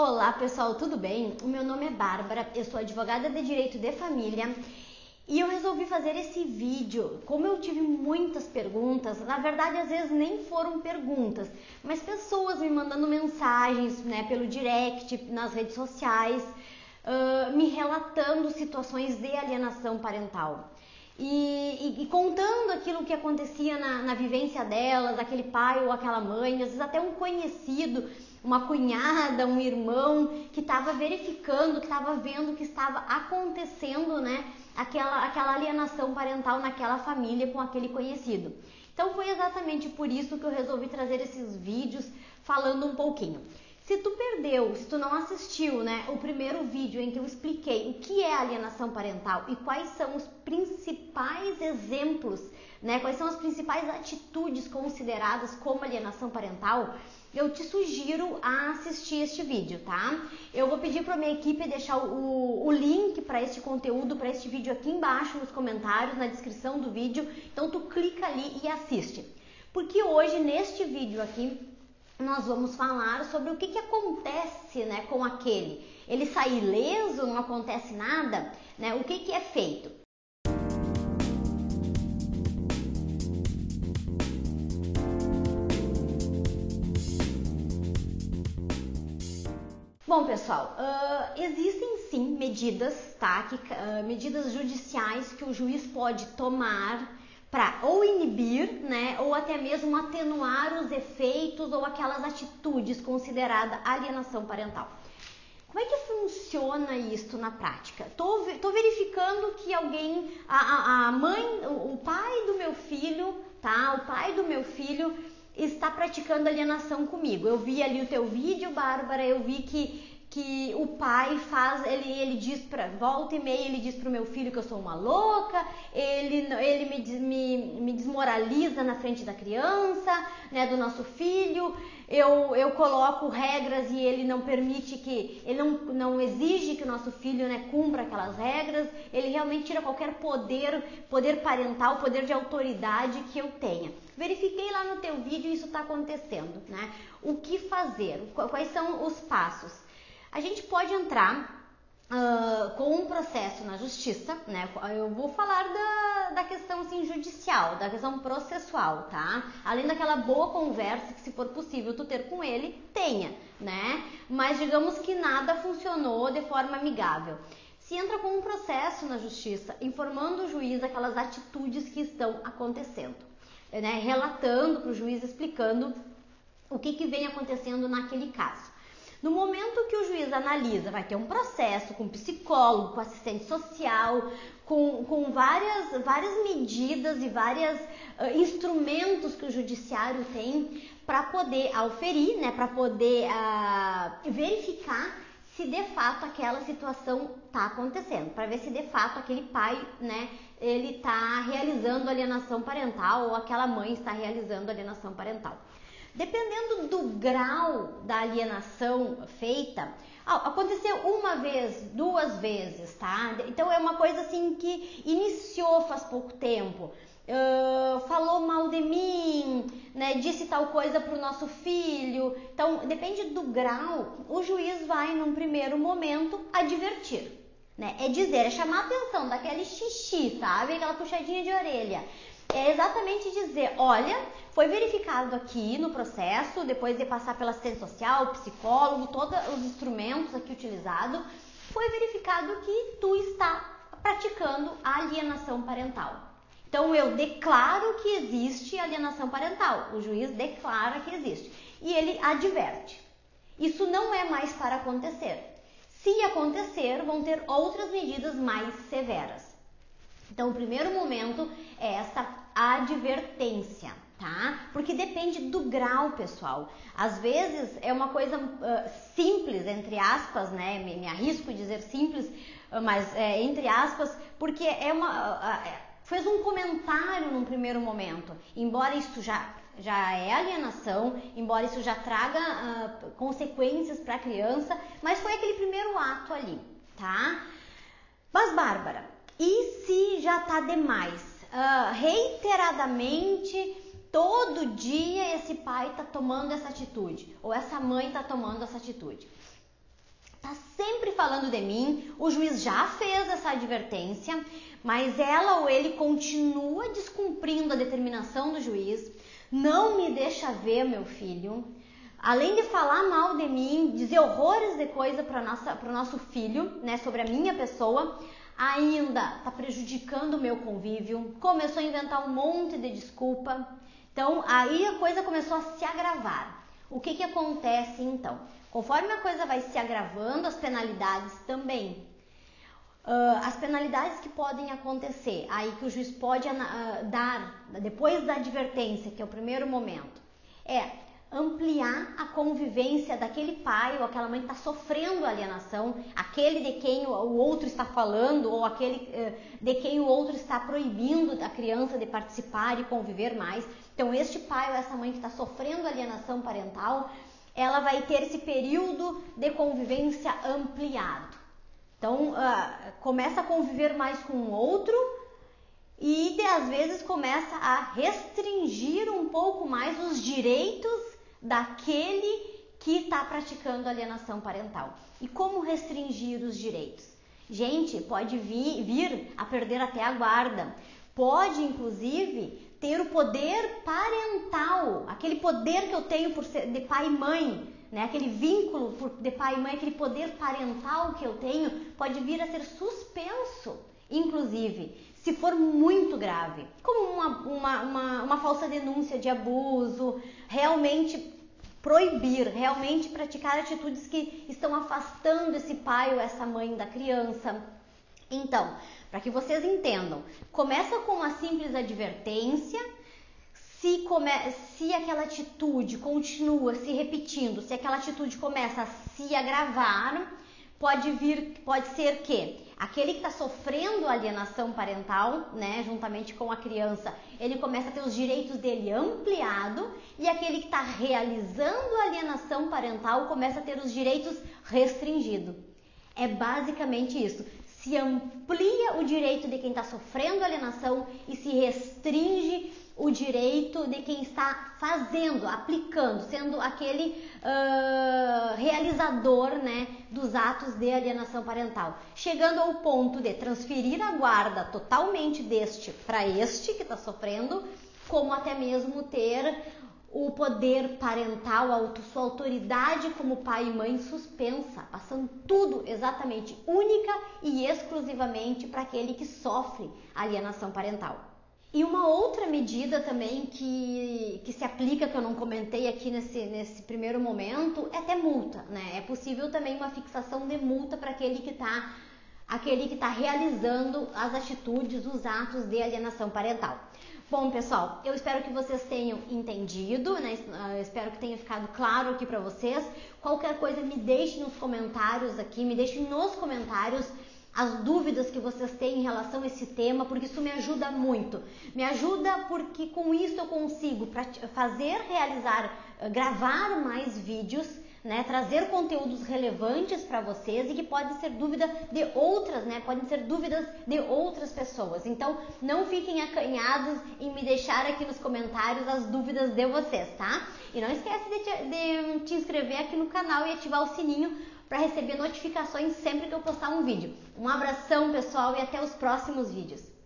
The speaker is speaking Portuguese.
Olá pessoal, tudo bem? O meu nome é Bárbara, eu sou advogada de direito de família e eu resolvi fazer esse vídeo. Como eu tive muitas perguntas, na verdade às vezes nem foram perguntas, mas pessoas me mandando mensagens né, pelo direct, nas redes sociais, uh, me relatando situações de alienação parental. E, e, e, contando aquilo que acontecia na, na vivência delas, aquele pai ou aquela mãe, às vezes até um conhecido uma cunhada, um irmão que estava verificando, que estava vendo que estava acontecendo, né, aquela, aquela alienação parental naquela família com aquele conhecido. Então foi exatamente por isso que eu resolvi trazer esses vídeos falando um pouquinho. Se tu perdeu, se tu não assistiu, né, o primeiro vídeo em que eu expliquei o que é alienação parental e quais são os principais exemplos, né, quais são as principais atitudes consideradas como alienação parental, eu te sugiro a assistir este vídeo, tá? Eu vou pedir para minha equipe deixar o, o link para este conteúdo, para este vídeo aqui embaixo nos comentários, na descrição do vídeo. Então tu clica ali e assiste. Porque hoje neste vídeo aqui nós vamos falar sobre o que, que acontece né, com aquele. Ele sai ileso, não acontece nada, né? O que, que é feito? Bom, pessoal, uh, existem sim medidas, tá? Que, uh, medidas judiciais que o juiz pode tomar para ou inibir, né, ou até mesmo atenuar os efeitos ou aquelas atitudes consideradas alienação parental. Como é que funciona isso na prática? Tô, tô verificando que alguém, a, a mãe, o pai do meu filho, tá? O pai do meu filho está praticando alienação comigo. Eu vi ali o teu vídeo, Bárbara, eu vi que que o pai faz, ele, ele diz para volta e meia, ele diz pro meu filho que eu sou uma louca, ele, ele me, me, me desmoraliza na frente da criança, né, do nosso filho, eu, eu coloco regras e ele não permite que, ele não, não exige que o nosso filho né, cumpra aquelas regras, ele realmente tira qualquer poder, poder parental, poder de autoridade que eu tenha. Verifiquei lá no teu vídeo isso está acontecendo, né? O que fazer? Quais são os passos? A gente pode entrar Uh, com um processo na justiça, né? Eu vou falar da, da questão assim, judicial, da questão processual, tá? Além daquela boa conversa que, se for possível, tu ter com ele, tenha, né? Mas digamos que nada funcionou de forma amigável. Se entra com um processo na justiça, informando o juiz aquelas atitudes que estão acontecendo, né? Relatando para o juiz, explicando o que, que vem acontecendo naquele caso. No momento que o juiz analisa, vai ter um processo com psicólogo, com assistente social, com, com várias, várias medidas e vários uh, instrumentos que o judiciário tem para poder auferir, né, para poder uh, verificar se de fato aquela situação está acontecendo, para ver se de fato aquele pai, né, ele está realizando alienação parental ou aquela mãe está realizando alienação parental. Dependendo do grau da alienação feita, aconteceu uma vez, duas vezes, tá? Então é uma coisa assim que iniciou faz pouco tempo. Uh, falou mal de mim, né, disse tal coisa para o nosso filho. Então, depende do grau, o juiz vai, num primeiro momento, advertir. Né? É dizer, é chamar a atenção daquele xixi, sabe? Aquela puxadinha de orelha é exatamente dizer, olha, foi verificado aqui no processo, depois de passar pela assistente social, psicólogo, todos os instrumentos aqui utilizados, foi verificado que tu está praticando alienação parental. Então eu declaro que existe alienação parental. O juiz declara que existe e ele adverte. Isso não é mais para acontecer. Se acontecer, vão ter outras medidas mais severas. Então, o primeiro momento é essa advertência, tá? Porque depende do grau, pessoal. Às vezes é uma coisa uh, simples, entre aspas, né? Me, me arrisco dizer simples, uh, mas é, entre aspas, porque é uma. Uh, fez um comentário num primeiro momento, embora isso já já é alienação, embora isso já traga consequências para a criança, mas foi aquele primeiro ato ali, tá? Mas Bárbara, e se já tá demais? Reiteradamente, todo dia esse pai tá tomando essa atitude, ou essa mãe tá tomando essa atitude. tá sempre falando de mim, o juiz já fez essa advertência, mas ela ou ele continua descumprindo a determinação do juiz, não me deixa ver meu filho, além de falar mal de mim, dizer horrores de coisa para o nosso filho, né, sobre a minha pessoa, ainda está prejudicando o meu convívio, começou a inventar um monte de desculpa. Então aí a coisa começou a se agravar. O que, que acontece então? Conforme a coisa vai se agravando, as penalidades também. Uh, as penalidades que podem acontecer, aí que o juiz pode uh, dar, depois da advertência, que é o primeiro momento, é ampliar a convivência daquele pai ou aquela mãe que está sofrendo alienação, aquele de quem o outro está falando ou aquele eh, de quem o outro está proibindo a criança de participar e conviver mais. Então, este pai ou essa mãe que está sofrendo alienação parental, ela vai ter esse período de convivência ampliado. Então, uh, começa a conviver mais com o outro e às vezes começa a restringir um pouco mais os direitos daquele que está praticando alienação parental. E como restringir os direitos? Gente, pode vir, vir a perder até a guarda, pode inclusive ter o poder parental, aquele poder que eu tenho por ser de pai e mãe, né? Aquele vínculo de pai e mãe, aquele poder parental que eu tenho, pode vir a ser suspenso, inclusive, se for muito grave, como uma, uma, uma, uma falsa denúncia de abuso, realmente proibir, realmente praticar atitudes que estão afastando esse pai ou essa mãe da criança. Então, para que vocês entendam, começa com uma simples advertência. Se, come... se aquela atitude continua se repetindo, se aquela atitude começa a se agravar, pode vir, pode ser que aquele que está sofrendo alienação parental, né, juntamente com a criança, ele começa a ter os direitos dele ampliado e aquele que está realizando alienação parental começa a ter os direitos restringidos. É basicamente isso. Se amplia o direito de quem está sofrendo alienação e se restringe o direito de quem está fazendo, aplicando, sendo aquele uh, realizador né, dos atos de alienação parental, chegando ao ponto de transferir a guarda totalmente deste para este que está sofrendo, como até mesmo ter o poder parental, a sua autoridade como pai e mãe suspensa, passando tudo exatamente única e exclusivamente para aquele que sofre alienação parental. E uma outra medida também que, que se aplica, que eu não comentei aqui nesse, nesse primeiro momento, é até multa, né? É possível também uma fixação de multa para aquele que está aquele que está realizando as atitudes, os atos de alienação parental. Bom, pessoal, eu espero que vocês tenham entendido, né? Eu espero que tenha ficado claro aqui para vocês. Qualquer coisa, me deixe nos comentários aqui, me deixe nos comentários as dúvidas que vocês têm em relação a esse tema, porque isso me ajuda muito. Me ajuda porque com isso eu consigo fazer, realizar, eh, gravar mais vídeos, né, trazer conteúdos relevantes para vocês e que podem ser dúvida de outras, né, podem ser dúvidas de outras pessoas. Então, não fiquem acanhados em me deixar aqui nos comentários as dúvidas de vocês, tá? E não esquece de te, de te inscrever aqui no canal e ativar o sininho para receber notificações sempre que eu postar um vídeo. Um abração, pessoal, e até os próximos vídeos.